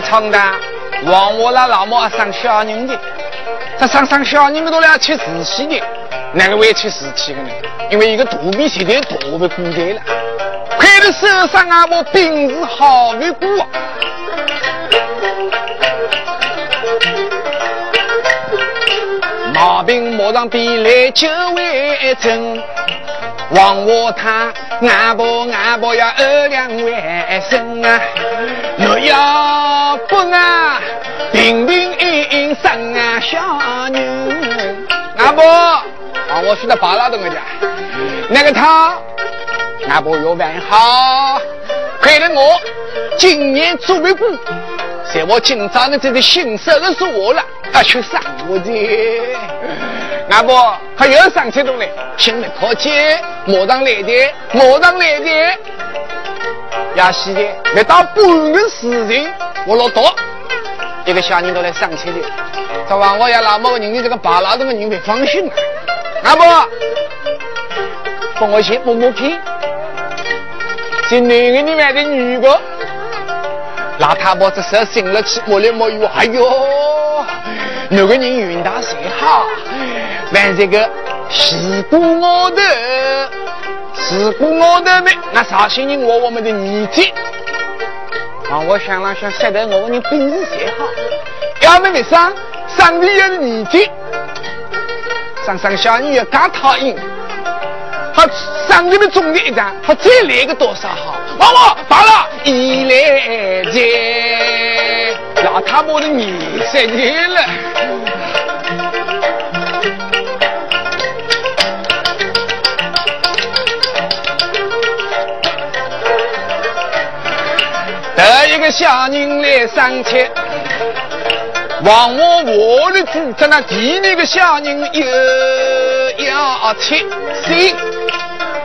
终极长大，往我那老母上小人的，他上上小人们都来吃瓷器的，哪个会吃瓷器的呢？因为一个肚皮现在特别古代了，快的手上啊，我病是好为过。毛病马上比来就为真，望我他俺婆俺婆要二两外甥啊，若要平平安安生啊小人，俺婆啊我去到巴拉东个家，那个他阿婆要办好，亏了我今年做为官。在我今朝的这个新手的是我了，啊，去上我的，阿婆还有上车动嘞，请你客气，马上来的，马上来的，亚西的，没到半个时辰，我老多一个小人都来上车的，这话我要老某人的这个扒拉动的人别放心啊，阿婆，帮我先摸摸屁，这男的里面的女的。老太婆这时醒了气，摸来摸去，哎呦，那个人运大谁好？玩这个西瓜我的，西瓜我的没，那绍兴人我我们的儿子。啊，我想了想，现在我问你本事谁好？要么没上，上的也是儿子，上上小女也刚讨厌。他上里面中的一张，他再来个多少好？娃娃罢了，一来再，老他妈的你十年了。一个小人来上车，望我我的主在那第二个小人又要吃谁？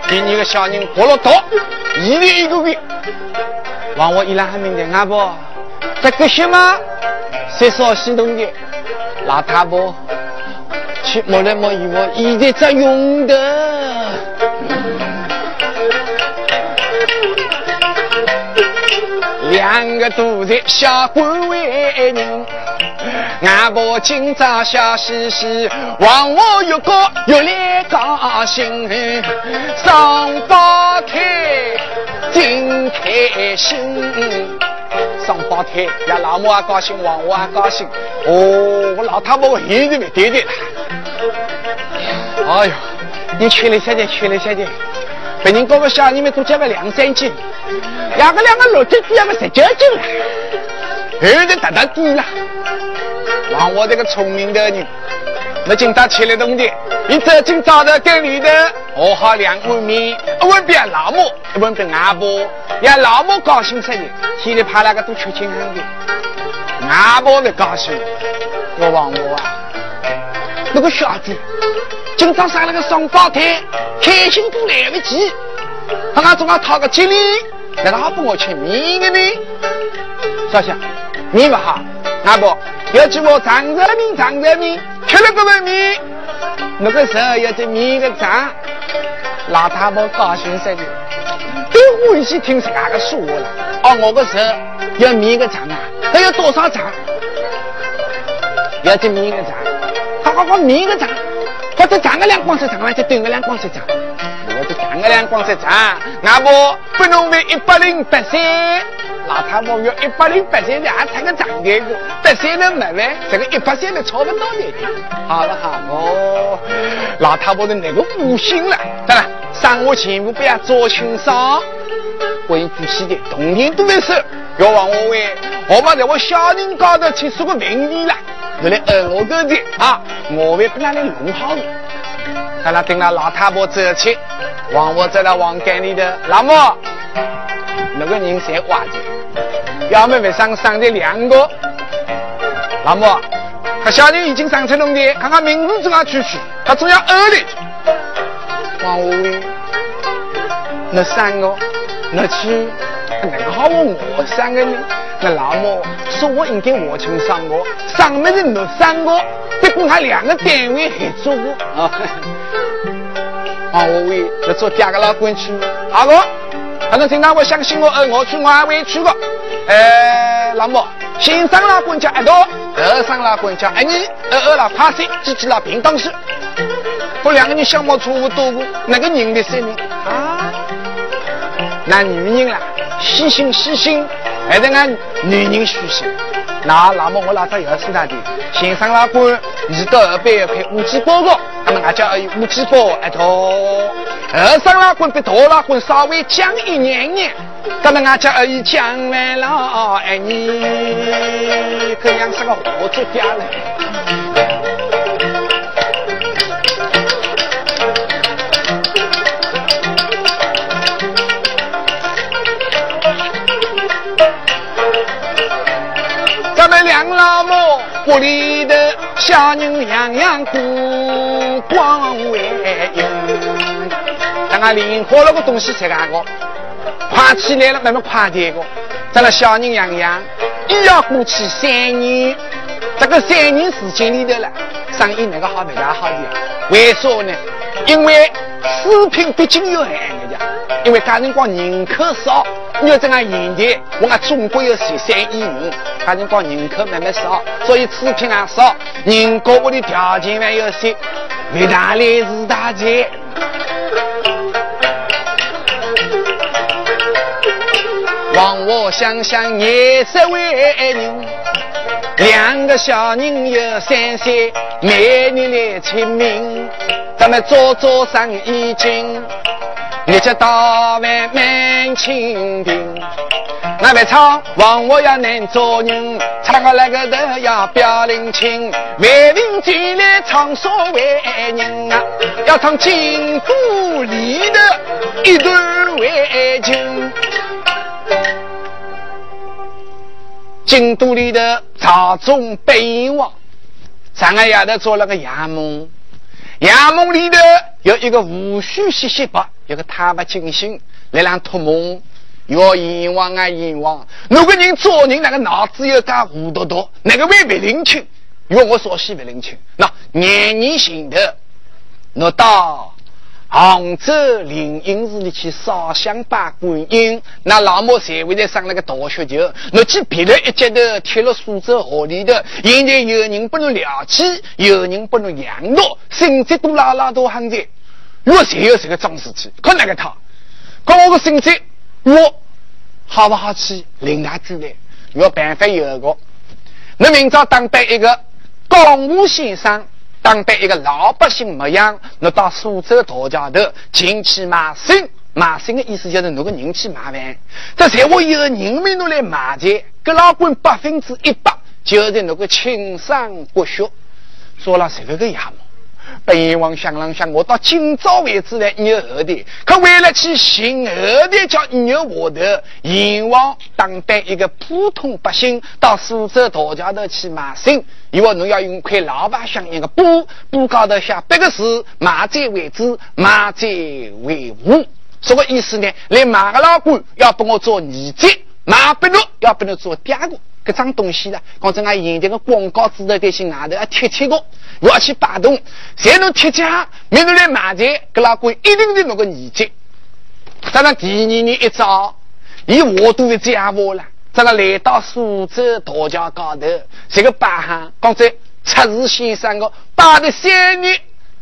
第二个小人活了多，一年一个月，望我一来还明白，阿婆，这个什么，谁说西东的，老太婆，去摸来摸一摸，一直在用的，两个都在下官为人。俺婆今朝笑嘻嘻，望我越高越来高兴，上宝台真开心。上宝台呀，老母也高兴，望我也高兴。哦，我老太婆现在没对对了。哎呦，你吃了下点，吃了下点，别人哥哥小你们都加个两三斤，两个两个六斤，两个十九斤了，现在达到底了。让我这个聪明的人，那今朝吃了东西，你走进早的店里的，我好两碗面，一碗给老母，一碗给阿婆，让老母高兴死的，天里怕那个都吃清香的，阿婆的高兴，我望我啊，那个小子，今朝上了个双胞胎，开心都来不及，他俺总要讨个吉利，那个好不我吃面的呢，少想，面不好，阿婆。要叫我长着面，长着面，吃了个碗面，那个时候要在面个长，老太婆高兴死的，都欢喜听啥个说了。哦，我个时候要面个长啊，还要多少长？要在面个长，好好好面个长，或者长个两光色长，或者短个两光色长。我这长个两光色长，阿婆不能为一百零八岁。老太婆要一百零八岁的，还穿个长点个，八岁的没完，这个一百岁的差不多的。好了好哦，老太婆的那个悟性了，对了，上我前部不要做清爽，规矩些的，冬天都没事，要往我为，我把在我小人高头去说个名利了，你来二我个的啊，我会把那里弄好的。看了等了老太婆走去，往我在那王间里头，老母。那个人谁挖的？要么为上上的两个，老莫他小人已经上成龙的，看看名字怎样去取，他总要二的。王五位，那三个，那去，那好我我三个呢？那老母说我应该我请上我，上面的那三个，结果他两个单位合作啊。我为那做第二个老公去，好个，可能听到我相信我，呃我去外围去个。哎，那么先生老公家一道，二上老公叫哎你，二二老趴水，几几老平当时，我两个人相貌差不多个，那个人的声音啊？那女人啦，细心细心，还是俺女人虚心。那那么我老早要是他的先生老公，一到二百块五几包个。那么俺家二五几包一套，二生老滚比大老滚稍微降一年年。那么俺家二姨降完了，哎你这样是个合作家嘞。屋里的。小人样样过光为用，等俺领好了个东西才干个，快起来了慢慢快点个，咱那小人样样又要过去三年，这个三年时间里头了，生意那个好不大好的，为啥呢？因为食品毕竟有限的家，因为家人光人口少。你要这样现在，我们中国有十三亿人，反正讲人口慢慢少，所以食品也少，人各国的条件还要些，为大来是大钱。望我想想也是为人，两个小人有三岁，每年来清明，咱们做做生意经。日节到晚满清平，那边唱望我要难做人，唱个那个都要表领情，为民进来唱所为人啊，要唱京都里的一段为情。京都里的朝中北王，上个夜头做了个衙门，衙门里头有一个胡须细细白。一个太不精心，来让托梦，要阎王啊阎王！那个人做人那个脑子又干糊涂涂，那个会不灵清？用我说西不灵清。那年年前头，我到杭州灵隐寺里去烧香拜观音，那老母才会在上那个大雪球，那去别了一截头，贴了苏州河里头。现在有人不能了起，有人不能养老，甚至都拉拉都喊在。我谁有这个脏事体？看那个他，讲我个身子，我好不好去？领他主来，我办法有个。那明朝当兵一个公务先生，当被一个老百姓模样，你到苏州大桥头进去买生，买生的意思就是那个人去买饭。这才会有人民都来买钱，给老板百分之一百就是那个亲生骨血，说了十个个样嘛。本王想了想，我到今朝为止来有后的，可为了去寻后的叫有我的阎王当代一个普通百姓到苏州大桥头去买生，因为侬要用块老百姓一个布，布高头写八个字：买债为主，买债为伍。什么意思呢？来买个老官要帮我做二姐，马不落要不能做第二个。这张东西呢，讲真啊，现在个广告纸头这些外头啊贴贴个，我要去摆动，谁能贴下，明日来买菜，给老鬼一定是那个年纪。咱那第二年一早，以我都是家伙了，咱那来到苏州大桥高头，这个摆行，刚才出事先生个摆的三年，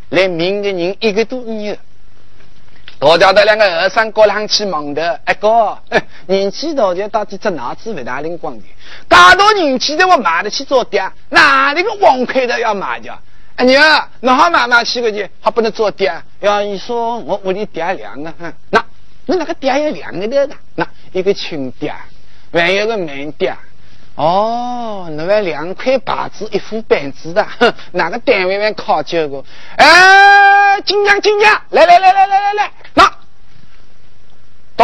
来明的人一个多年。大家的两个和尚过上去忙的，哎哥，年纪大就到底这脑子不大灵光的，大多年纪的我买得起做爹，哪里个王开的要买的？哎娘，那好买买去个去，还不能做爹？要你说我屋里爹两个，那那那个爹有两个的，那一个亲爹，还有个门爹。哦，那还两块牌子，一副板子的，哼，哪个单位还考究过？哎，金娘，金娘，来来来来来来来，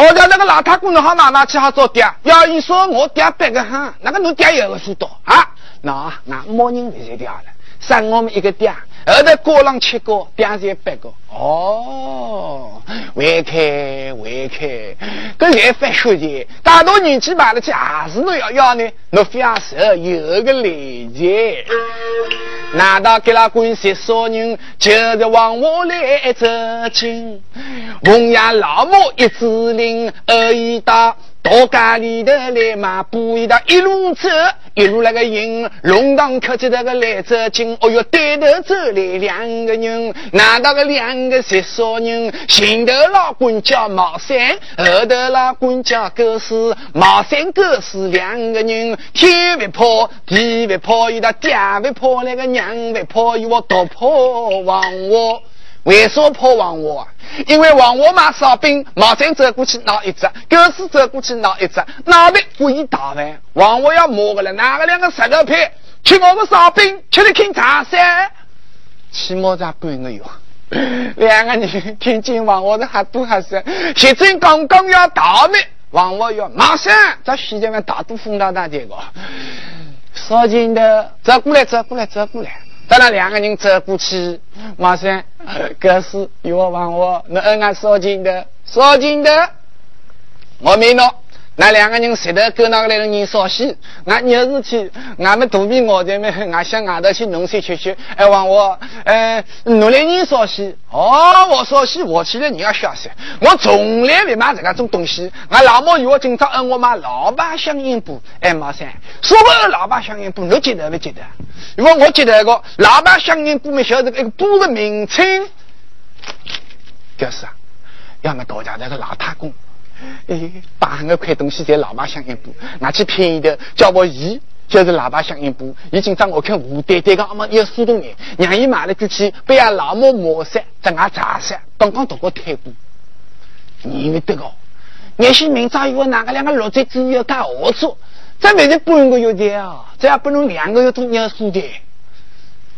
我，家那个老太公，你好拿拿去好做爹？要一说我爹别个哈，那个侬爹有个数多啊？那那没人会掉了，生我们一个爹。后头过浪七个，点才八个。哦，会开会开，跟来发血钱，大多年纪买得起，还是侬要要呢？侬非要手有个累钱。难道给那官司说人，就是往我来走亲？红颜老母一指令，二一打。到家里头来嘛，不一道一路走，一路那个迎龙堂客气那个来走近，哦哟，对头走来两个人，那那个两个谁说人？前头老官叫毛三，后头老官叫狗四，毛三狗四两个人，天不破，地不破，一道爹不破，那个娘不破，一我都破王我。为啥破王我啊？因为王我买烧饼，毛三走过去拿一只，狗屎走过去拿一只，拿的故意打饭。王我要摸个了，拿个两个石头片，吃我个烧饼，吃的听茶噻。起码在半个月，两个人听见王我的还多还是，现在刚刚要打灭，王我要马上在西街面大肚风大大这个，烧金的走过来，走过来，走过来。等那两个人走过去，马上，格是有我问我，那恩爱烧金的，烧金的，我没弄。那两个人石头跟那个来个人烧戏，俺有事去，俺们肚皮饿着没？俺想外头去弄些吃吃。哎，问我，呃，努力人烧戏？哦，我烧戏，我去了你要晓得，我从来没买这个种东西。俺老母有我今朝恩我买老把香烟布。哎，马三，所谓老把香烟布，你记得不记得？如果我记得个老把香烟布，没晓得一个布的名称，就是啊，要么大家那个老太公。哎，八个块东西在喇叭响应部，拿去便宜的，叫我姨，就是喇叭响应部。已经让我看吴呆呆个阿妈要速度眼，让伊买了就去，被阿老母磨死，在俺砸死，刚刚读过太多。你以为这个，也许明早以为哪个两个落在只要干何处？这没得半个月的啊，这还不能两个月都念书的。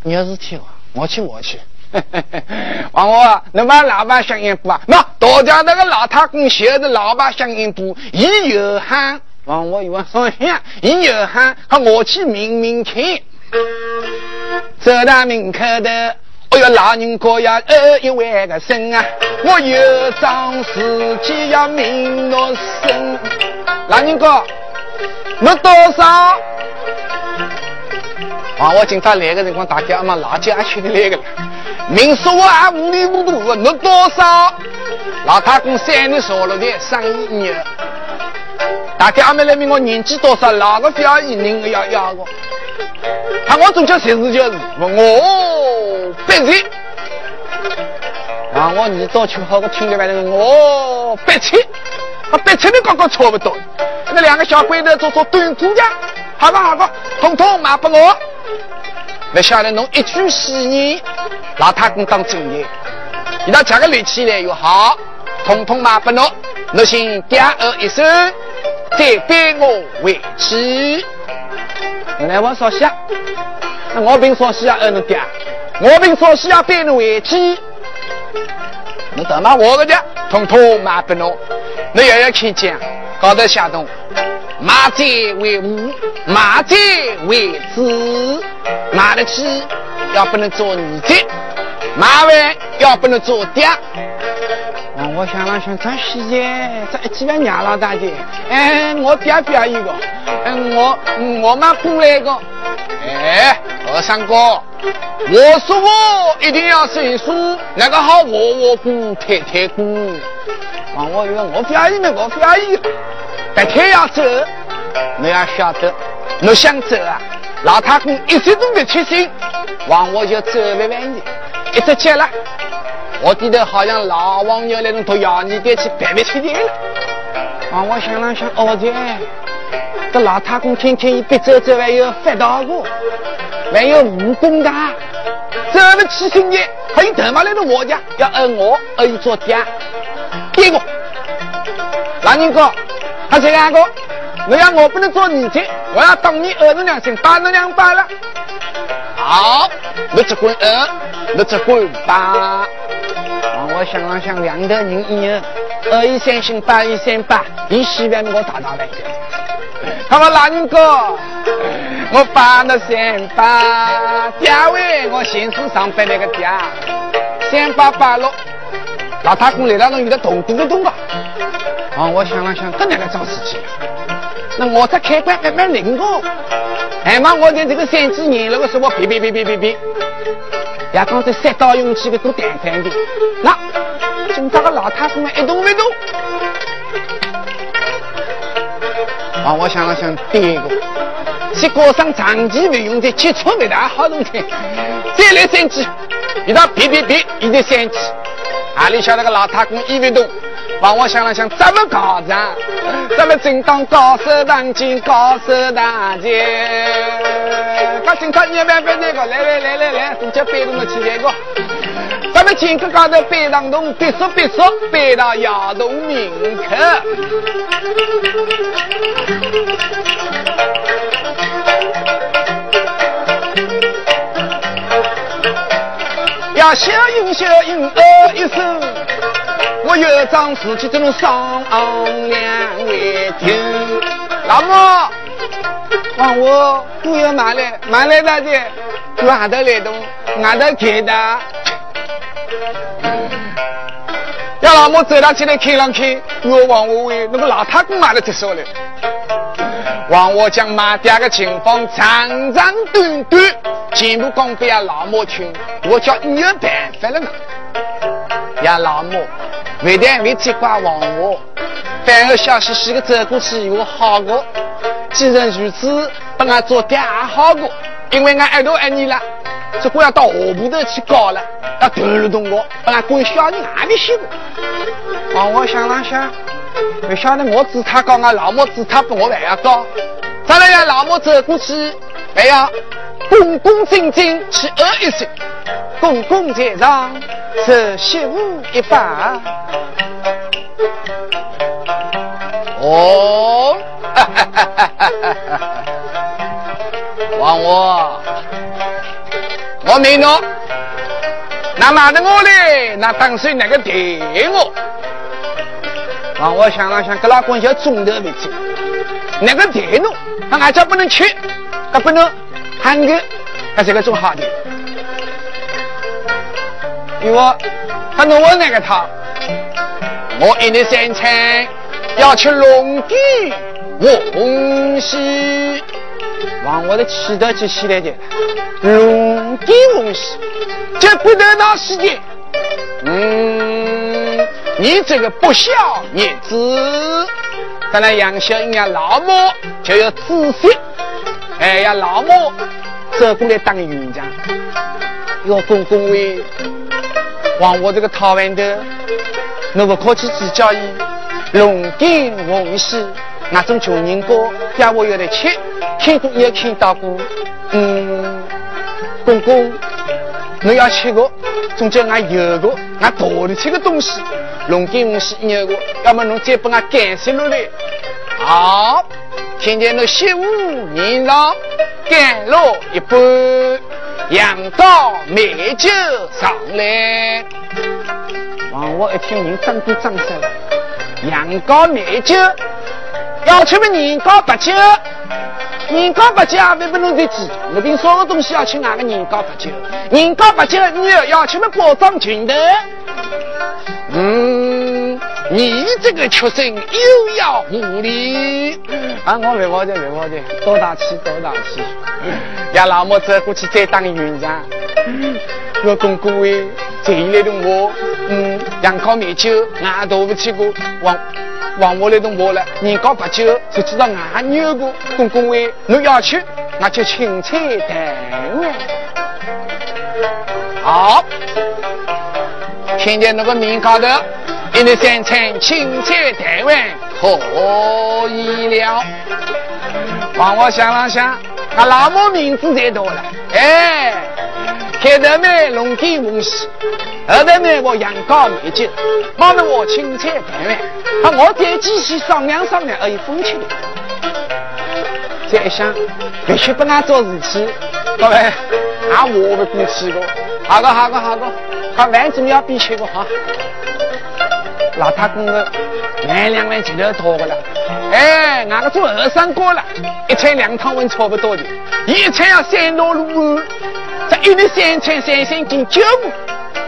你要是去，我去，我去。王我，你把喇叭响应不啊？那大家那个老太公学的喇叭响应不？一有喊，王我有说响，一有喊，和我去明明听。走到门口的，哎呦，老人家呀，呃，一万个声啊！我有桩事情要明诺生，老人家，没多少。啊！我今朝来个辰光，大家阿妈老家去的来个了。明说我还糊里糊涂的，你多少？老太公三年少了的生意年。大家阿妹来问我年纪多少？哪个表姨人要要我？他我总叫谁是就是我八岁。啊！我你早去好，我听了外头我八七，和八七的刚刚差不多。那两个小鬼头做做短裤的，好吧好吧，统统卖给我。不晓得侬一句戏言，老太公当真的，你那加个力气来又好，统统卖给侬，侬先点二一声，再给我回去。原来我说戏，那我凭说戏啊，二能点，我凭说戏啊，背侬回去。你怎么我个的，统统卖给侬，侬要要看见，高头下动。马在为伍，马在为子，马得起要不能做儿子，马完要不能做爹。哦，我想了想，这时间这一几万娘老大的，哎，我爹表一个，嗯，我我妈过来一个，哎，二三哥，我说我一定要生书，那个好我我姑太太姑，啊，我以为我表姨呢，我表姨。白天要走，你要晓得，你想走啊？老太公一直都没出心，往我就走不完的，一直接了。我低头好像老王牛那种读药你得去白不起的了。啊，我想了想，哦对，这老太公天天一边走走还有发道过，还有武功的，走不起心的，还有头发来到我家要摁我，而一做爹，给我，老人哥。他这两个，我要我不能做儿子，我要当你儿子两声，打你两巴了。好，你只管儿，你只管打。我想了想，两个人一样，二一三心，八一三八，你喜欢我打打来的。他说老人哥，我把那三八，爹位我先是上班那个爹，三八八六，老太公来了，能有点动动不动啊？啊，我想了想，这哪个桩事情，那我这开关还没灵哦。还嘛我在这个三几年了个时候，别别别别别别，也刚才三刀勇气的都淡淡的，那今朝个老太公一动没动，啊，我想了想，第一个，结果上长期不用的接触不大好东西，再来三几，一到别别别，一得三几，哪里晓得个老太公一没动？帮我想了想，怎么搞子？咱们正当高手当今，高手当前。刚警察，你要不要那个？来来来来来，中间背动的起这个。咱们金阁高头背当东，别说别说，背到窑洞门口。要小音小音哦一声。我有桩事情，只能商量为听。老母，帮我都要买来，买来大姐，外头来动，外头开的。要老母走到起来看上去，我往我为那个老太公买了这手嘞。往我讲马爹的情况长长短短，全部讲给老母听。我叫你有办法了呢，呀老母。为但为责怪王我，反而笑嘻嘻的走过去，我好过。既然如此，把俺做爹也好过，因为俺爱多爱你了，只管要到河铺头去搞了，要投入动我，把俺滚小人还没洗过。王我想了想，不晓得我子他搞，俺老母子他不我还要搞。咱俩让老母走过去，还要恭恭敬敬去呃一声，公公在上。是媳妇一把，哦，哈哈哈哈哈哈！王我，我没弄，那骂的我嘞，那当时那个电我，王我想了想，跟老公叫中头为止，那个电侬，那俺家不能吃，那不能喊个，那这个种好的。因为他弄我那个他，我一日三餐要吃龙底红西，往我的气头去洗来的，龙底红西，这不得那时间。嗯，你这个不孝儿子，当然养小人家老母就要仔细，哎呀，老母走过来当院长，要公公为。往我这个讨饭的，侬不客气指教伊，龙鼎凤喜，那种穷人家，要我有的吃，看过也看到过。嗯，公公，侬要吃个，总叫俺有个，俺大的吃个东西，龙鼎凤喜有个，要么侬再把俺干些落来。好，听见那媳妇年长，干落一杯。羊羔美酒上来，王我一听人张都张三了。羊羔美酒，要吃么年糕白酒？年糕白酒还不能再吃。我凭所有东西要吃哪个年糕白酒？年糕白酒，你要吃么包装裙的？嗯，你这个畜生又要无礼！啊，我没忘记，没忘记，多大气，多大气！呀，老母走过去再当院长，我公公为这一来的我，嗯，羊羔美酒俺都不吃过，往往我来的我了，年糕白酒就知道俺牛过，公公为侬要吃，那就青菜蛋面。好。听见那个面高头，一日三餐青菜台湾可以了。帮我想了想，俺老母名字才多了。哎，开头买龙天凤喜，后头买我羊羔美酒，帮着我青菜台湾，啊，我再继续商量商量，而已风趣的。再一想，必须不俺做事情，各位，俺我不过去的。好个好个好个，把饭总要比吃个好。老太公的万两万钱头多个了，哎，俺个做二三过了，一餐两汤温差不多的，一餐要三道卤饭，这一日三餐三三斤九亩，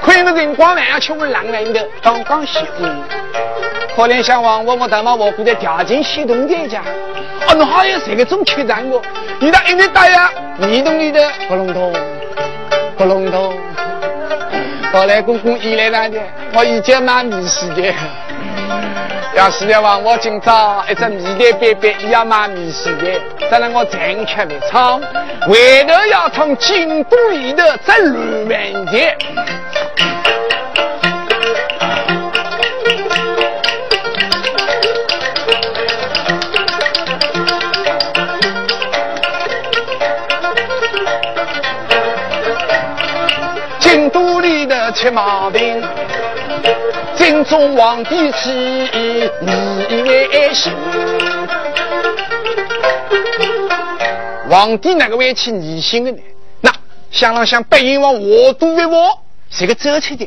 亏个人光饭要吃我两碗的，刚刚习惯。可怜小王，我我他妈我不得条件系统在家，哦，侬还有这个种缺战个？你那一年大呀，你懂你的，不隆咚，不隆咚。后来公公一来了的，我已经买米线的。要是的话，我今朝一只米袋板板也要买米线的。再让我正确的唱，回头要唱京都里的这乱文节。吃毛病，金中皇帝起你为行。皇帝哪个会去逆心的呢？那想了想，白银王我都为我是个正确的。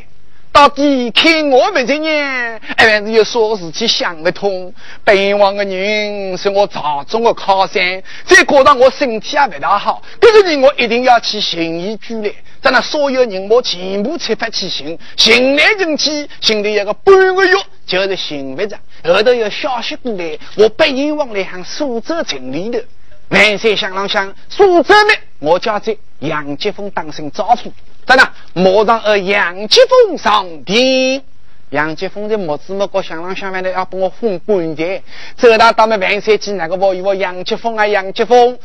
到底看我们这人，还是有说事情想得通。白银王的人是我朝中的靠山，再加上我身体也不大好，这个人我一定要去寻医治疗。在那所有人我全部出发去寻，寻来寻去，寻了一个半个月，就是寻不着。后头有消息过来，我白银王来向苏州城里头，万岁想啷想，苏州呢，我叫这杨吉峰当声招呼。在那马上和杨继峰上殿，杨继峰在木子木高想啷想完了要把我封官的，走到到们万岁记那个我与我杨继峰啊杨继峰。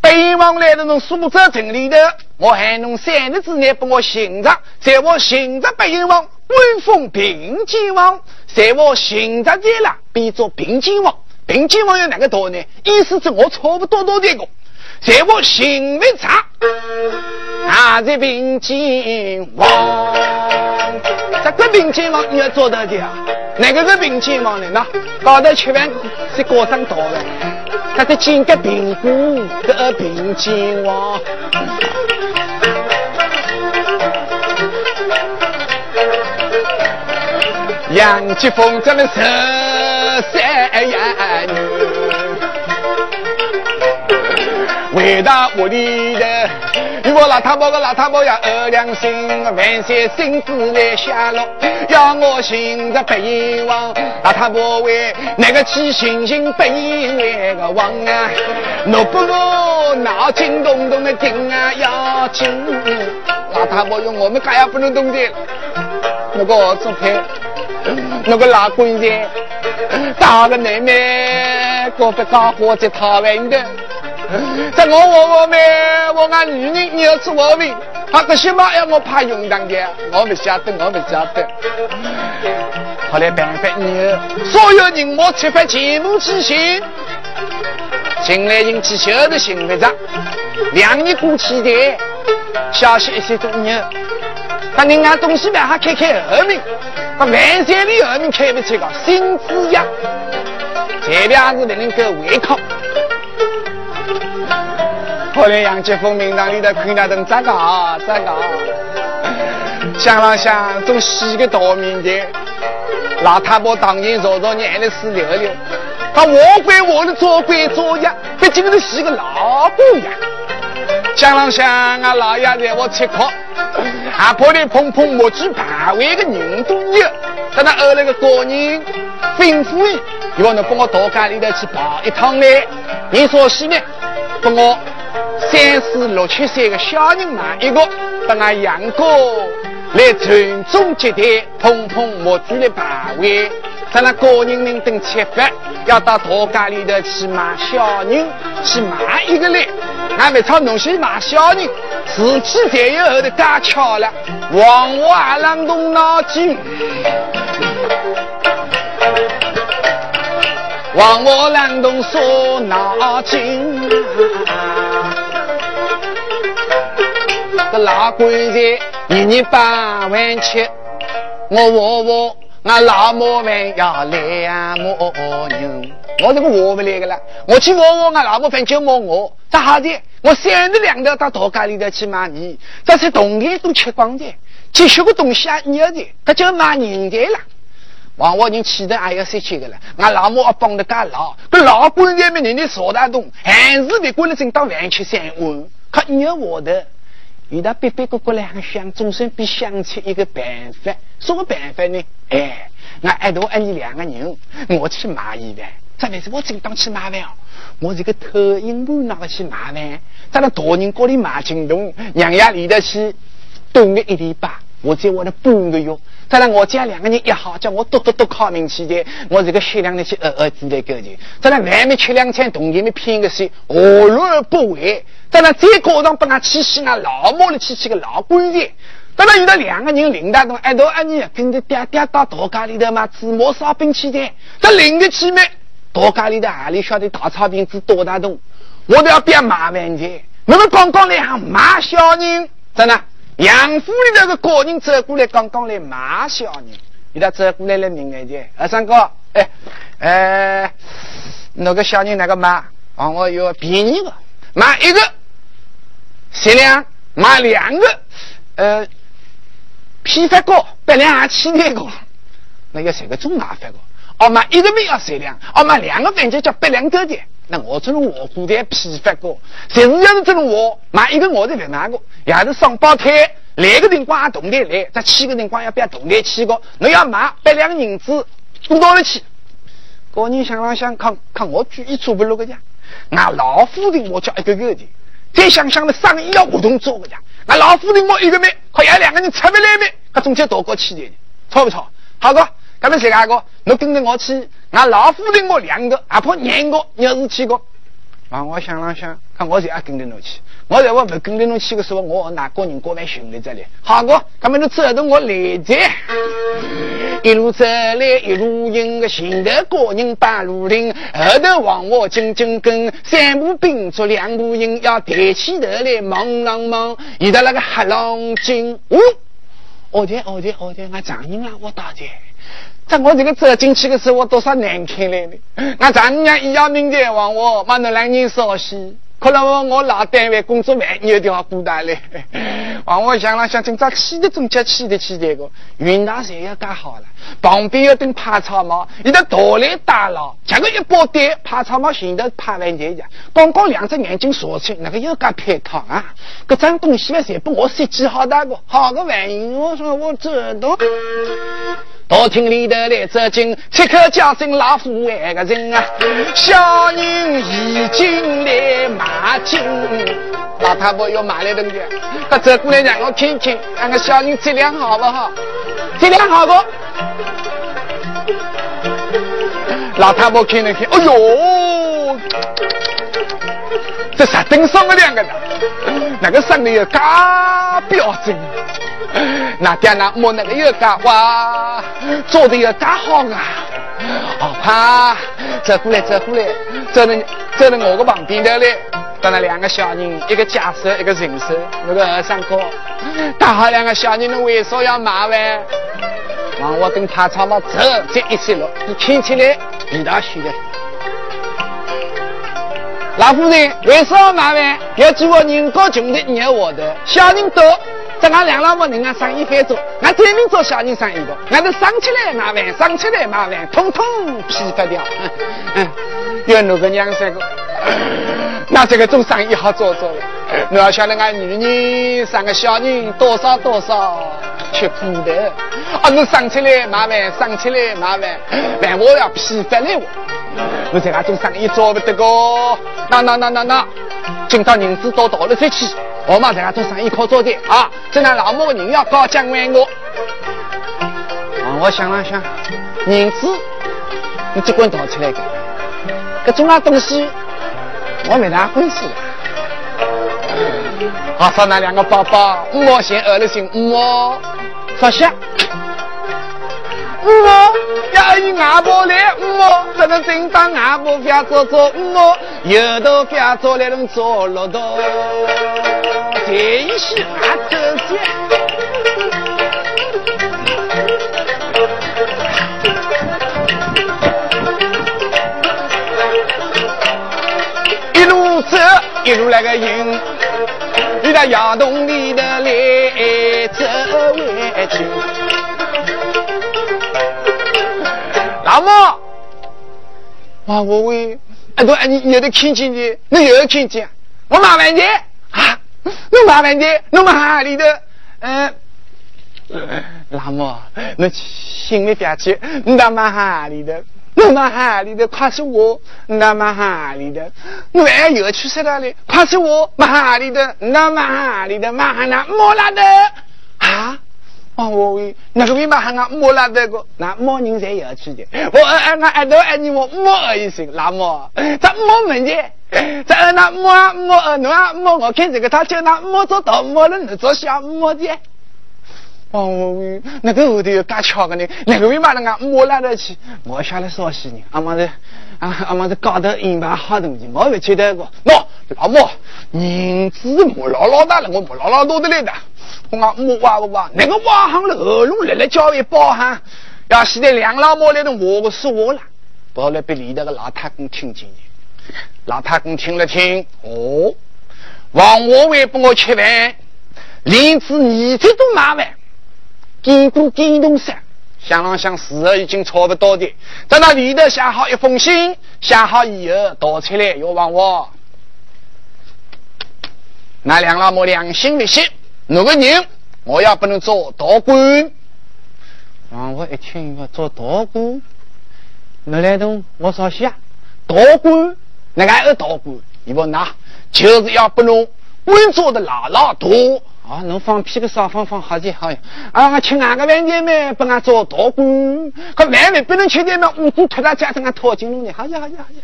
北王来的侬苏州城里头，我喊侬三日之内把我寻着，在我寻着北王官封平津王，在我寻着见了变做平津王。平津王有哪个多呢？意思是我差不多多这个，在我寻不着，啊，在平津王，这个平津王你要做到的啊？哪个是平津王呢？搞得吃饭是过上道了。他在金个苹果的平津王，杨吉峰咱们十三呀女，回到屋里的。我老太婆个老太婆要二两心，万岁亲自来下落，要我寻着白银王。老太婆为那个去寻寻白银那个王啊？我不我脑筋动动的听啊，要紧。老太婆用我们家也不能动的，那个昨天那个老官人打个妹妹，过不搞活在讨问的。在我我我们我俺女人你要做我们，他这些嘛要我怕用当的，我不晓得，我不晓得。后来办法你所有人我出发全部去行，进来人去晓得行不着，两年过去的，消息一些重要，把人家东西呢还开开后面，把万岁的后面开不起个，新子呀，这边是不能够违抗。后来杨吉峰明堂里头看那等咋搞咋搞，想了想做洗个大面的，老太婆当年坐坐眼泪水流流，他我归我的做归做呀，毕竟是洗个老姑娘。想了想俺，老爷子我吃苦，还怕你碰碰墨迹排位个人都有，等他后来个高人吩咐伊，要能帮我到家里头去跑一趟来。你说是呢？帮我。三四六七岁的小人嘛，一个把俺杨哥来传宗接代，碰碰木具的排位，在那高人们等吃饭，要到大街里头去买小人，去买一个来。俺不操东西买小人，自己才有后头加巧了，往我还让动脑筋，往我让动说脑筋。老棺材一年八万七，我我我俺老母们要来呀母牛，我这个活不来个了，我去我我俺老母饭就摸我，咋好的？我三日两头到大街里头去买米，这些冬天都吃光的，积蓄个东西啊你要的，他就买人的了。往往人气的还要塞去个了，俺老母要帮得干老，个老棺材们人家少大动，还是得过来挣到万七三万，可你要我的。遇到别别个个来想，总算比想出一个办法。什么办法呢？哎，我爱多爱你两个人，我去买一万。这还是我正当去买饭哦。我这个特阴部拿个去买饭？在那大人锅里买京东，娘家里的去炖个一礼拜，我只我的半个月。再来我家两个人一好，叫我多多多考名去的，我这个血量那些呃呃自来够的。在那外面吃两餐，同前面骗个水，何乐而不为？在那再高上把俺去洗那老母的去洗个老官人。在那遇到两个人领带动，一头一年跟着爹爹到大家里头嘛，芝麻烧饼去的。这领个去没？大家里头哪里晓得大炒饼子多大洞？我都要变麻烦去。那么刚刚来喊骂小人，真的。杨府里头个高人走过来，刚刚来骂小人，伊他走过来了，明眼睛，二三哥，哎，呃，那个小人那个骂，啊，我要便宜个，买一个，限量买两个，呃，批发糕，百两还七那个，那个谁个中麻烦个？哦，买一个饼要限量，哦，买两个饼就叫百两多点。那我这种我古代批发过，谁是要是这种我买一个我就别买过，也是双胞胎，两个人光同台来，这七个人光要不要同台去个？你要买百两银子，多到了去。个人想了想，看看我举一做不落个家，那老夫人我叫一个月的，再想想那生意要活动做个家，那老夫人我一个妹，可要两个人吃不来没？他中间多过去的，错不错？好个。他们谁家个？你跟着我去，俺老夫人我两个，阿婆两个，你要是去个。啊，我想了想，看我就要跟着侬去。我在我不跟着侬去的时候，我哪个人过来寻在这里？好个，他们都走着我来着。一路走来一路迎，个前头个人半路停，后头往我紧紧跟，三步并作两步迎，要抬起头来忙忙忙，遇到那个黑狼精。哦，我天，我天，我天，俺长赢了，我大姐。在我这个走进去的时候，我多少难看来的。那丈母娘一要命的往我，把那两人烧死。可能我我老单位工作没有点孤单嘞。往我想了想，今朝起的中间起的起这个，云大山要盖好了，旁边有顶爬草帽，一个大来大佬，结果一包单，爬草帽前头爬完姐家，刚刚两只眼睛锁起，那个又该拍套啊！这张东西嘛，全部我设计好大个，好个玩意！我说我知道。大厅里头来走进，七口叫声老虎外个人啊，小人已经来买金，老太婆要买来东西，他走过来让我看看，那个小人质量好不好？质量好不？老太婆看了看，哎呦，这啥灯上个两个的，那个生的有嘎标准。那爹那摸那个又干哇，做的又干好啊！哦，怕走过来走过来，走到走到我个旁边头嘞，到那两个小人，一个假手一个人手，那个二三哥，打好两个小人，为啥要麻烦？让我跟他草帽走，这一起了，你看起来比他虚的。老夫人为啥要麻烦？要叫我人高穷的，你要我的小人多。这俺两老婆人啊，生意翻做，俺专门做小人生意的，俺都生起来麻烦，生起来麻烦，统统批发掉。嗯嗯，有那个娘三个，那这个做生意好做做了。你要晓得俺女人生个小人多少多少吃苦的，啊，你生起来麻烦，生起来麻烦，万我要批发了我。我在俺做生意做不得个，那那那那那，今朝银子多到了再去。我嘛在那做生意靠做的啊！这那老母的人要高价卖我。啊，我想了想，银子你只管掏出来给，这种啊东西我没大关系。好，放那两个包包，五毛钱二了钱五毛，发下。五毛要以外婆来五毛，这个正当外婆不要做做五毛，有头不要做来能做骆驼。这一些俺这些，一路走一路那个迎，你到窑洞里头来走回去。老母，哇我喂，哎都哎你有的看见的，那有的看见，我麻烦你啊。弄麻烦的，弄嘛里的，嗯，老母，你心里别急，你到嘛哈里的，那么哈里的，快是我那么哈里的，我还有去谁那里？快是我哈里的，那么哈里的，马哈那莫拉的啊！哦，我喂，那个为嘛喊俺莫拉的个？那莫人才要去的。我俺俺俺都爱你莫莫一声，那么咱莫门的，咱那莫莫那莫我看这个他叫那莫做大莫了，你做小莫的。哦，我喂，那个后头有干巧的呢，那个为嘛那个莫拉得去？我下来说些呢，阿妈的，啊阿妈的搞得一盘好东西，我不觉得个。喏，老莫，银子莫老老大了，我莫老老多的来的。我讲莫挖不挖，那个挖行了喉咙来来叫一包哈，要现在两老莫来的我个说话了，不来被里头个老太公听见的。老太公听了听，哦，王我为帮我吃饭，连子你这都麻烦。几多几动声，想了想，时候已经差不多的，在那里头写好一封信，写好以后倒出来要往我。那两老母良心的说：“哪个人我要不能做大官？”王我一听，要做大官，那来东我说下大官，那个是大官，你不拿，就是要不能官做的老老多。啊，侬放屁个少放放好些好呀！啊，我吃俺个饭店嘛，帮俺做大官，可饭饭不能吃点嘛，五谷脱了加上俺掏金龙的，好些好些好些。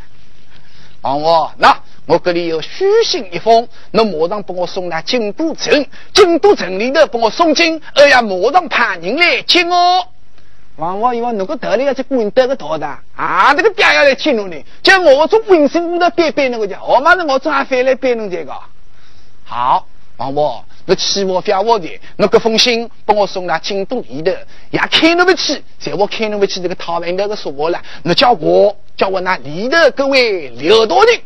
啊，我那我这里有书信一封，侬马上把我送到京都城，京都城里头把我送进，二要马上派人来接我。王我以为侬个头里要去滚得个头的，啊，这个爹要来接侬呢，叫我从浑身屋头背背那个叫，我马上我从还飞来背侬这个。好，王我。那期我发我的，那个封信把我送到京都里头，也开那不起，在我开那不起这个讨饭那个说话了，那叫我叫我那里头各位刘大人，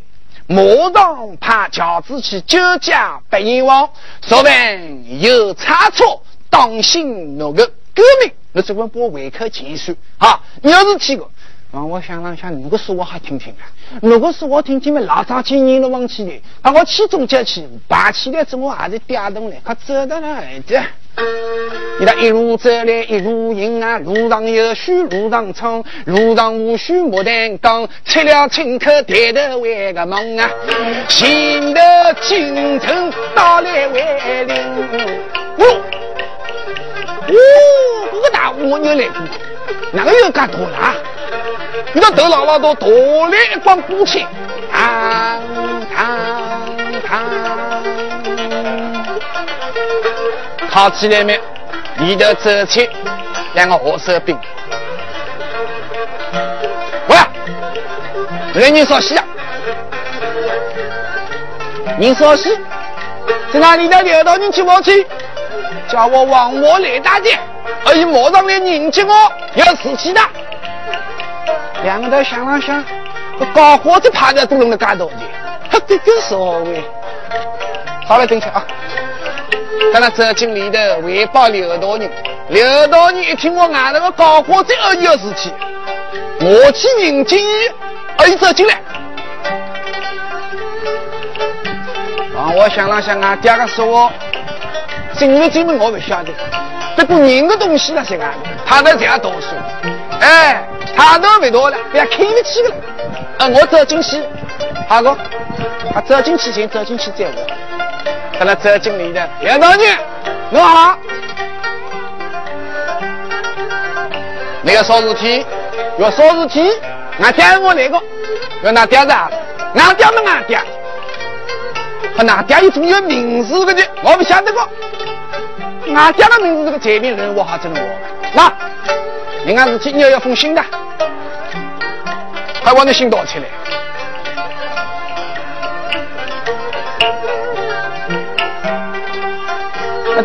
马上派轿子去救驾白阎王，说问有差错，当心那个革命，那这边把胃口结束啊！你要是去我想了想，如果说我还听听啊，如果说我听听嘛，老早去年都忘记了，把我起中间去，爬起来之后还是跌动了，可走到哪的？你那一路走来一路迎啊，路上有水路上冲，路上无水莫担当，吃了青口抬头为个梦啊，心头京城到来为邻。哦，哦，这个大蜗牛来过，哪个有干多了？你那头姥姥都大来一光鼓气，堂堂堂，靠起来没？里头走起两个火手兵。喂，来人说戏啊？人说戏，在哪里的刘大人去我去？叫我往我来大姐，而且马上来迎接我，要死气的。两个头想了想，搞火子趴在都弄得干多的，他这个所谓。好了，等下啊。在那走进里头汇报刘大人，刘大人一听我外头个搞火子二有事情，我去迎接，哎，走进来。啊，我想了想啊，第二个说我进没进门我不晓得，不过人的东西那些啊，他在这样读书，哎。他都没到了，不要看不起了。呃，我走进去，好个，他走进去先走进去再我。等他走进来的刘大人，你好。你要啥事体？要啥事体？俺爹我那个，要拿爹子，俺爹么俺爹？和俺爹有种有名字的，我不晓得个。俺爹的名字这个在名人，我还真我。那，另外事体你要要封信的。还往那心倒起来。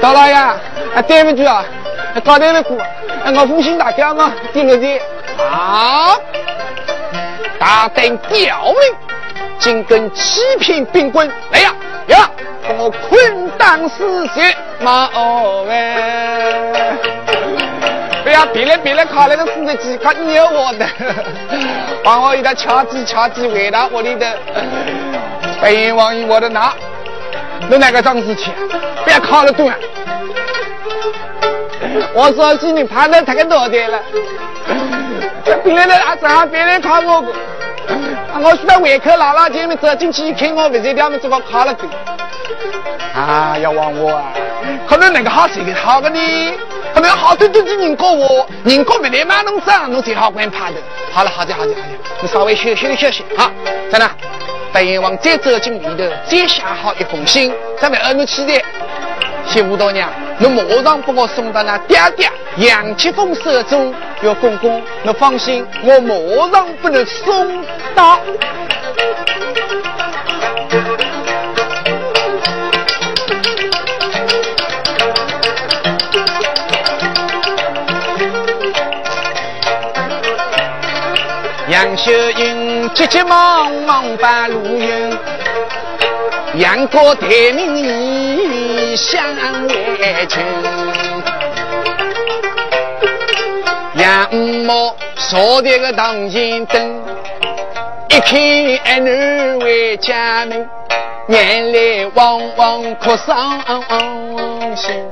大老爷，啊，对不起啊，搞对了过，我奉行大家嘛，第六节啊，大胆刁民，竟跟欺骗兵棍，来呀呀，把我捆当死刑，马哦喂。不要别来别来，靠那个司机，他捏我的，帮我一他敲击敲击回到我里的，白阎王一我的拿，那哪个张事情？不要靠了多。我说是你爬的太多的了。别人啊，正好别人考我过，我去到胃口姥姥前面走进去一看，我不是他们这个考了的。啊，要问我啊，可能那个好谁个好个呢？可能好多都是人过我，人过不来嘛，弄脏，弄最好管爬的。好了，好的，好的，好的，你稍微休息休息。好，在那？白阎王再走进里头，再写好一封信，咱们二奴去的。谢五大娘，你马上把我送到那爹爹杨七凤手中。要公公，你放心，我马上把你送到。杨秀英急急忙忙把路云，杨过抬名义向外请。杨某坐在个堂前等，一看儿女为家门，眼泪汪汪哭伤心。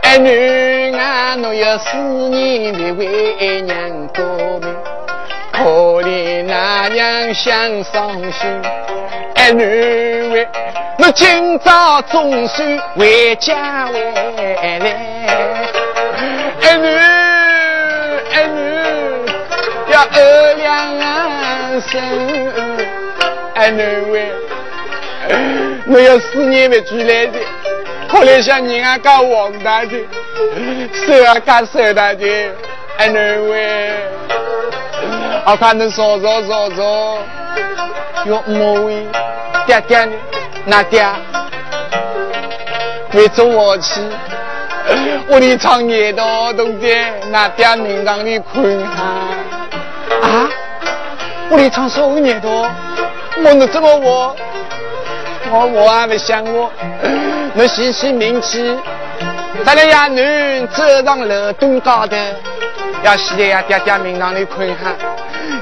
儿女啊，侬有思念的为娘过命。可怜那娘想伤心，儿女为我今朝总算回家回来，儿女儿女要二两生，儿女为我要思念不出来的，可怜像人啊搞黄大的，手啊搞手大的，儿女为。我看能说说说说，哟，莫为爹爹呢？那爹为中我去，我的长夜到冬天，那爹明让你困哈啊！我的长少年多，我能怎么我？我我还没想我，我细细明气，咱俩呀女走上楼东高的，要洗的呀爹爹明让你困哈。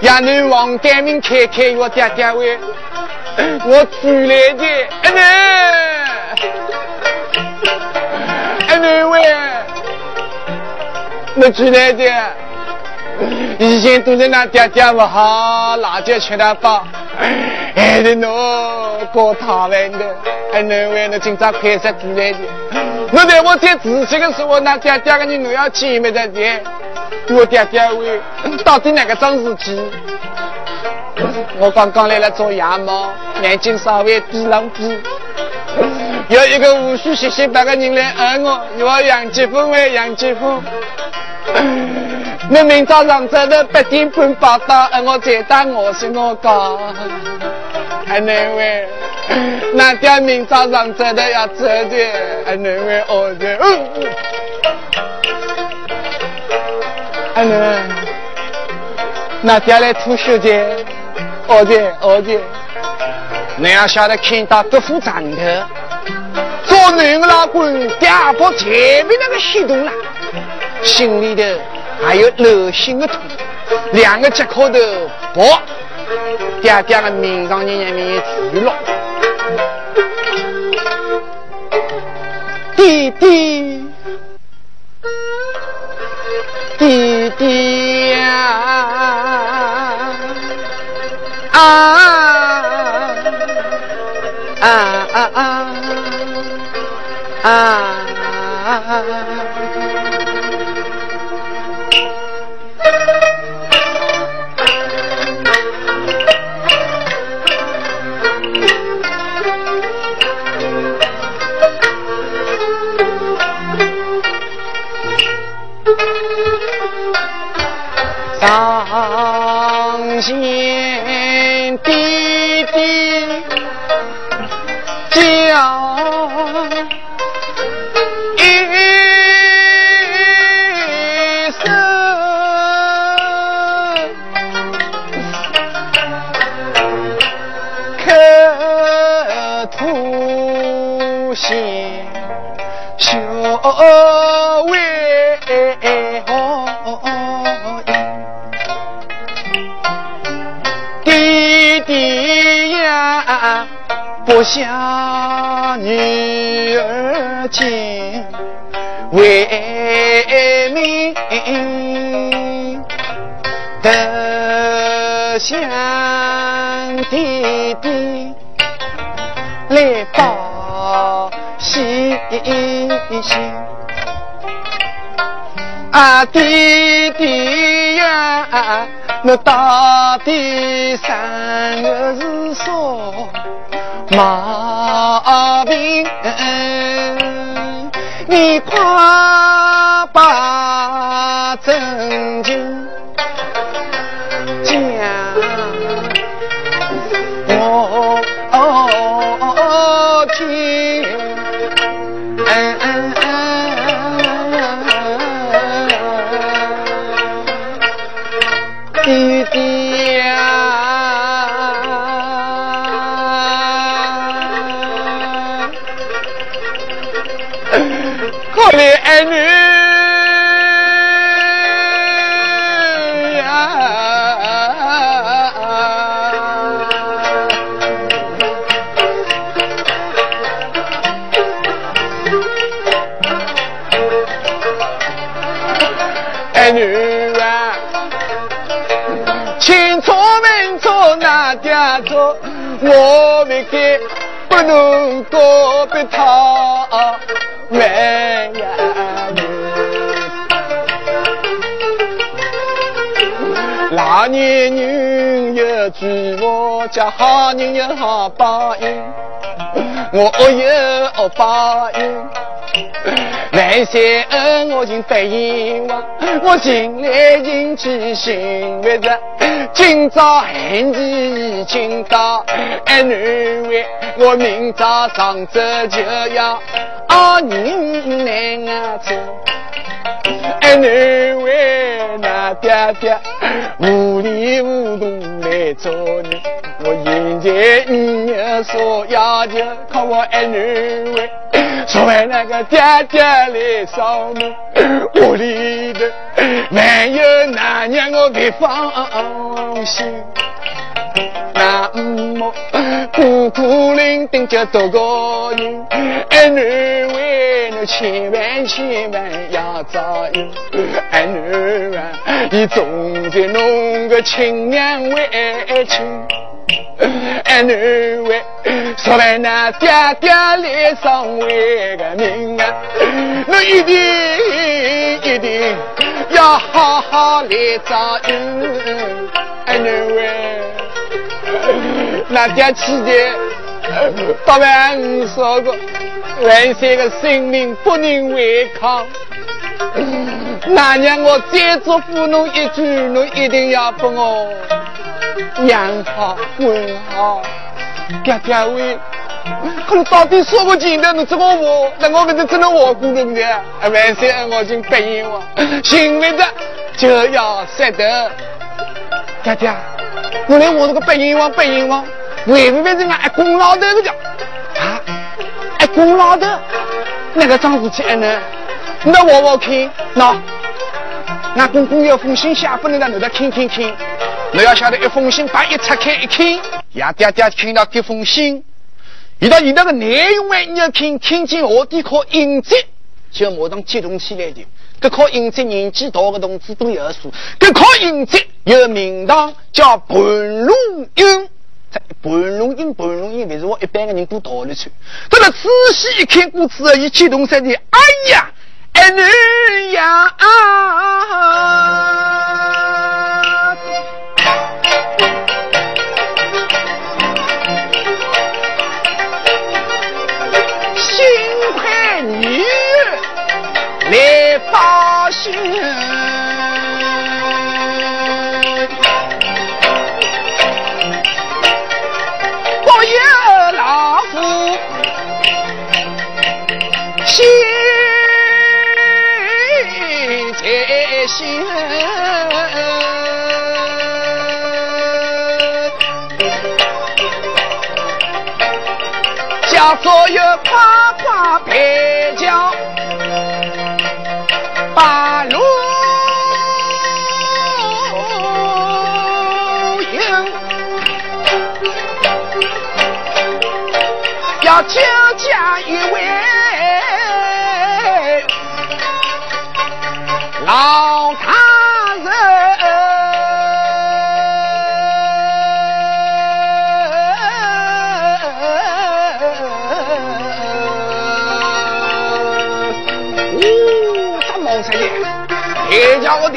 呀，你王改名开开，我爹爹喂，我出来的，哎你，哎你喂，我出来的，以前都是那爹爹不好，辣椒吃的饱，哎你喏，过他们的，哎你喂，那今朝开始出来的，我在我在自己的时候，那爹爹个你我要见没得见。我爹爹问，到底哪个桩事体？我刚刚来了做羊毛，眼睛稍微闭上闭。有一个无须细细白的人来问我，我杨继峰喂，杨继峰，你明早上早的八点半报到，我再打我是我讲，还能喂？那爹明早上早的要走的，还能喂？哦的，嗯。哎娘，那爹来吐血的，哦的哦的，你要晓得看到这副长头，做女的老公第二把前面那个激动了，心里头还有流心的痛，两个脚口头薄，爹爹的命上人人面去了，弟弟。爹啊。啊啊啊。啊！心。我想女儿见，为民得乡弟弟来报喜信。啊，弟弟呀，那到底三个是啥毛病？你快把阵我为给不能告别他没呀老年人有句话叫好人有好报应，我有恶报应。万岁恩，我请白阎王，我进来进去寻不着。今朝寒气已经到，哎，女为我明早上早就要熬人难走。哎，女为那爹爹糊里糊涂来做人，我现在你有所要求，靠我哎女为。作为那个爹爹来上门，屋里头没有哪样我别放心。那么孤苦伶仃就多个人，儿女为你千万千万要照应。儿女啊，你总在弄个亲娘为亲。儿女为说来那爹爹来上为个命啊，我一定一定要好好来照应。儿女为那爹气的八万五说过万岁的性命不能违抗。那年我再嘱咐侬一句，侬一定要帮我。养好管好，爹爹喂，可是到底说不尽的，你这个话，那我们是真的活过人的。啊，万岁，我请白阎王，行为的就要舍得。爹爹，我来我这个白阎王，白阎王，为不为这个一公老头的叫啊？一公老头，那个张事体呢？那我我看，那。俺公公有封信写不能让你再看看看。你要晓得，一封信把一拆开一看，呀爹爹看到这封信，遇到你那个内容哎，你要看看见我的靠印证，就马上激动起来的。这靠印证年纪大的同志都有数，这靠印证有名堂叫盘龙印。这盘龙印，盘龙印不是我一般的人都逃得出。这个仔细一看过之后，一激动起来，哎呀！儿女呀，啊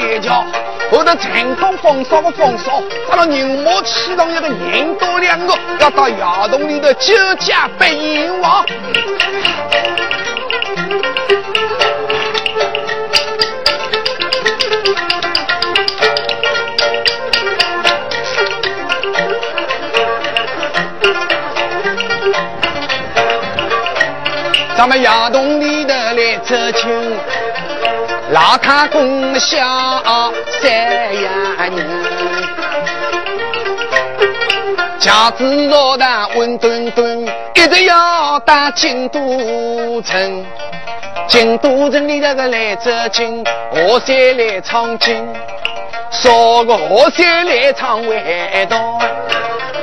叠加个叠加，后头成功放烧个放烧，咱了人马启动一个人多两个，要到窑洞里头酒家拜阎王。咱们窑洞里的来走亲。老太公小三呀人，家子老大温墩墩，一直要到京都城。京都城里那个来走亲，河山来唱京，说个河山来唱外道，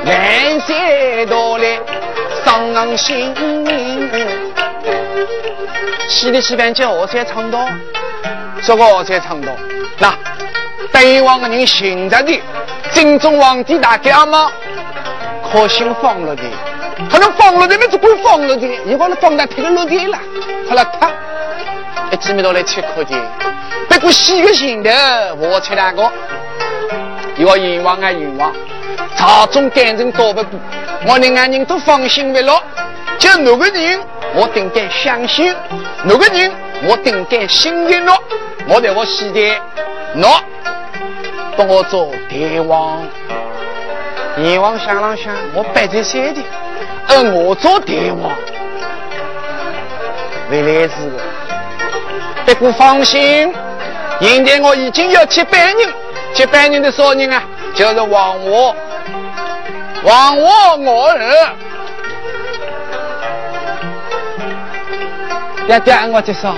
南山道来伤心。西里西边叫河山唱道。这个才唱到，那帝王的人信着的，真宗皇帝大家吗？可信放了的，他能放了的，那只管放了的，一光那放在贴个落地了，好了他，一几米多来吃苦的，不过洗个心的，我吃两个，一个阎王啊阎王，朝中干政多不过，我连俺人都放心不落，就那个人，我定敢相信，那个人，我定敢信任了。我在我西天，喏，帮我做帝王。阎王想了想，我摆在山的，而我做帝王，未来是不过放心，现在我已经有接班人，接班人的少人啊，就是王我，王我我儿，要点我介绍。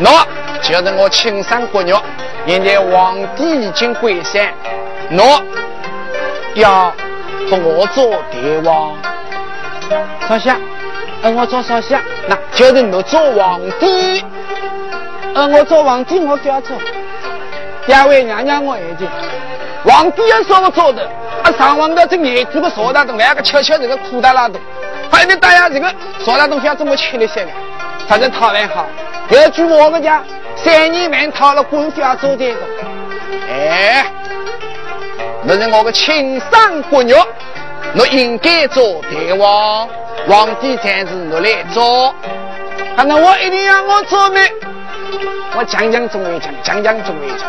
喏，就是我亲生骨肉。现在皇帝已经归山，喏，要扶我做帝王。少侠，呃，我做少侠，那就是你做皇帝。呃，我做皇帝，我不要做。两位娘娘，我已经皇帝要说我做的，啊，上皇的这眼珠个少大洞，两个瞧瞧这个苦大拉洞，反正大家这个少大洞要这么吃的些个，反正讨厌好。有句我们讲，三年半讨了官府要做这个，哎，那是我的亲生骨肉，我应该做帝王，皇帝才是我来做。那我一定要我做呢？我讲讲中为讲，讲讲中为讲。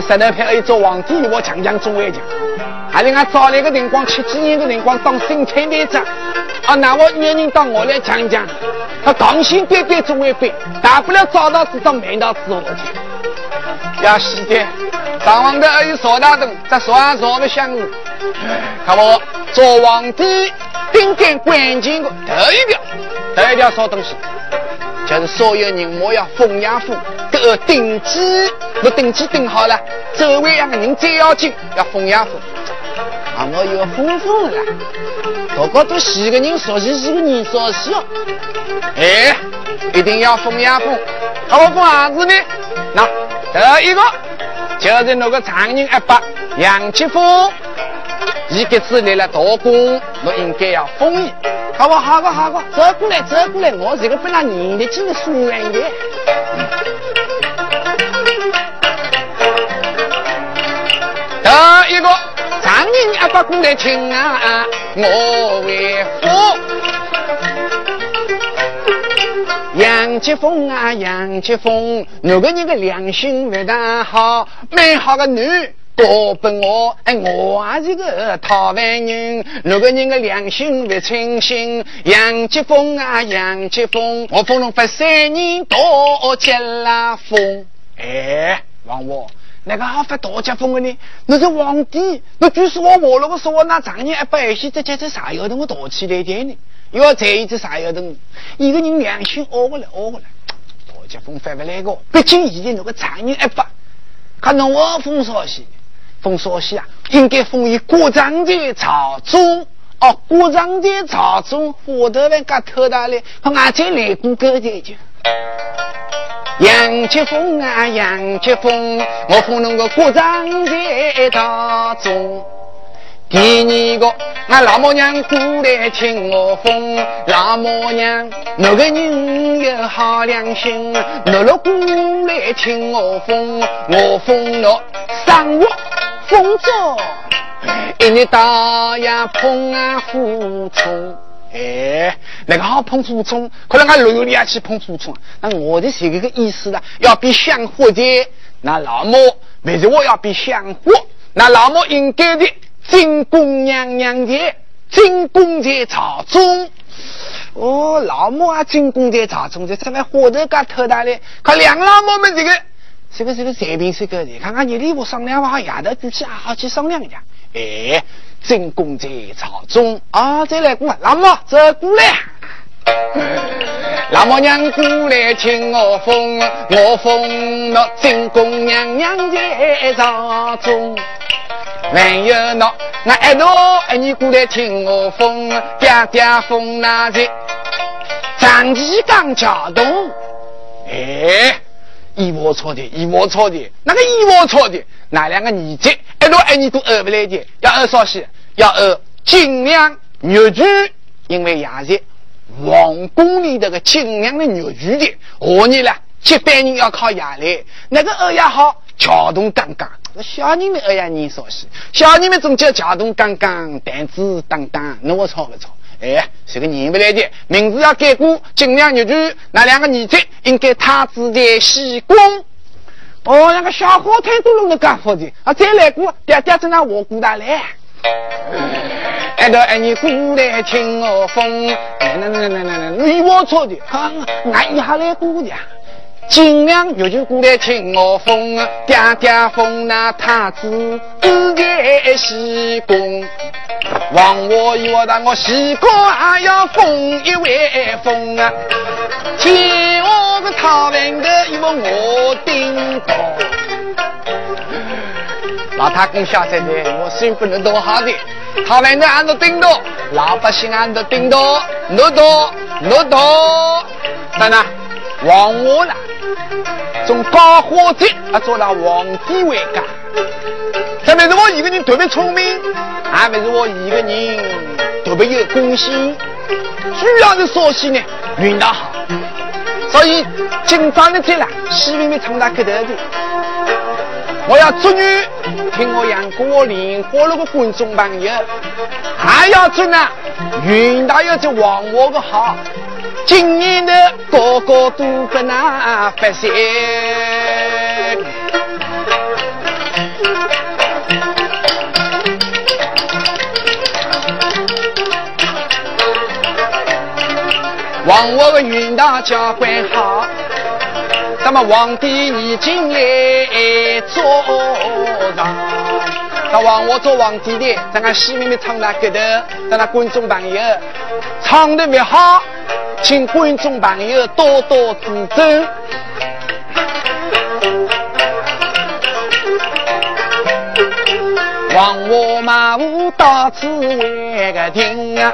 十来片一做皇帝，我讲讲中为讲。还是俺早来个辰光，七几年的辰光当生产队长，啊，那我一人到我来讲讲。他刚性对对总会背，大不了早到知道满到自我去。要西的，上皇的还有曹大灯，这少少不相似。看我做皇帝，顶干关键的头一条，头一条啥东西？就是所有人莫要封养父，都登记，我登记登好了，周围两个人最要紧，要封养父。啊，我有封父了，大家都四个人熟悉，四个人熟悉哦。哎，一定要封呀封，好封啥子呢？那第一个就是那个常人阿伯杨七峰，一个子来了大功，我应该要封你。好不好个好个，走过来走过来，我这个本来年的几个书院的。第一个常人阿伯过来听啊，我为父。杨吉峰啊，杨吉峰，那个人的良心不大好，蛮好的女，多本我，哎，我还是个讨饭人，那个人的良心不清醒。杨吉峰啊，杨吉峰，我封了发三年多结了封。哎，王我，那个好发大结封的呢？那是皇帝，那就是我我那个说那常年一百些这这这啥要等我大起来点呢？又要在意这啥要等，一个人良心熬过来，熬过来，大家风翻不来个。毕竟以前那个常年一发，可能我封少西，封少西啊，应该封于国长的朝中。哦，国长的朝中，火头万家偷大嘞，和俺再来过个的就。杨吉峰啊，杨吉峰，我封侬个国丈在大中。第二个，俺老母娘过来听我封，老母娘那个人有好良心，侬若过来听我封，我封侬生活丰足，一年到夜碰啊虎冲。哎，那个好碰树冲，可能俺六月里也去碰树冲。那我的是这个意思了，要比香火的。那老母为什么要比香火？那老母应该的进宫娘娘的，进宫在朝中。哦，老母啊，进宫在朝中，这怎么火头噶特大嘞？可两老母们这个，这个这个随便是个的，看看你里我商量吧，丫头举起啊，好去商量一下。哎。进宫在朝中啊，再来过，老母走过来，老母娘过来听我封，我封那进宫娘娘在朝中，还有那那一路一你过来听我封，爹爹封那在张继刚桥东，哎。一窝错的，一窝错的，那个一窝错的，哪两个儿子一路一年都饿不来的，要饿啥西？要饿尽量肉具，因为也是皇宫里头个尽量的肉具的，何年了？接班人要靠压力，那个饿也好，桥动刚刚。小人们饿呀，你说是？小人们总叫桥动刚刚，胆子当当，那我错不错？哎，是个念不来的，名字要改过，尽量入住。那两个儿子应该太子在西宫。哦，那个小花太都弄得干活的啊！再来过，爹爹在那我过大来。哎，到哎你过来听我风，来来来来来来，你我错的，啊，俺一下来过的。尽量入去过来听我风，爹爹封那太子在西宫。望我以我当我西宫还要封一位封啊！天我个讨饭的因为我顶高，老太公晓得的，我身份能多好的，讨饭的俺都顶到，老百姓俺都顶到，诺多诺多，等等，望我了，从高火子啊做到皇帝位家。这不是我一个人特别聪明，还不是我一个人特别有贡献，主要是说西呢运道好，所以紧张的这了，西边的唱到开头的，我要祝你听我杨过莲花那个观众朋友，还要祝呢运道要这王我个好，今年的个个都不那发财。望我的云大教官好，那么皇帝已经来坐上，那望我做皇帝的，在俺西面的唱那个头，让那观众朋友唱的没好，请观众朋友多多指正。望我马武到此为个听啊。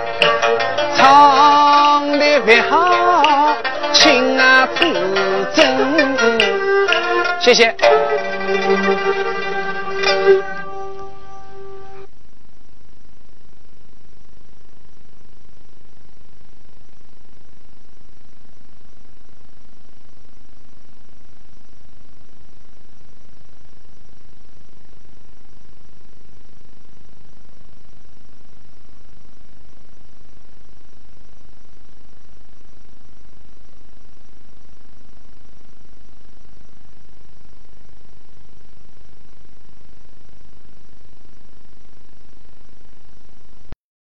唱的不好，请啊指正。谢谢。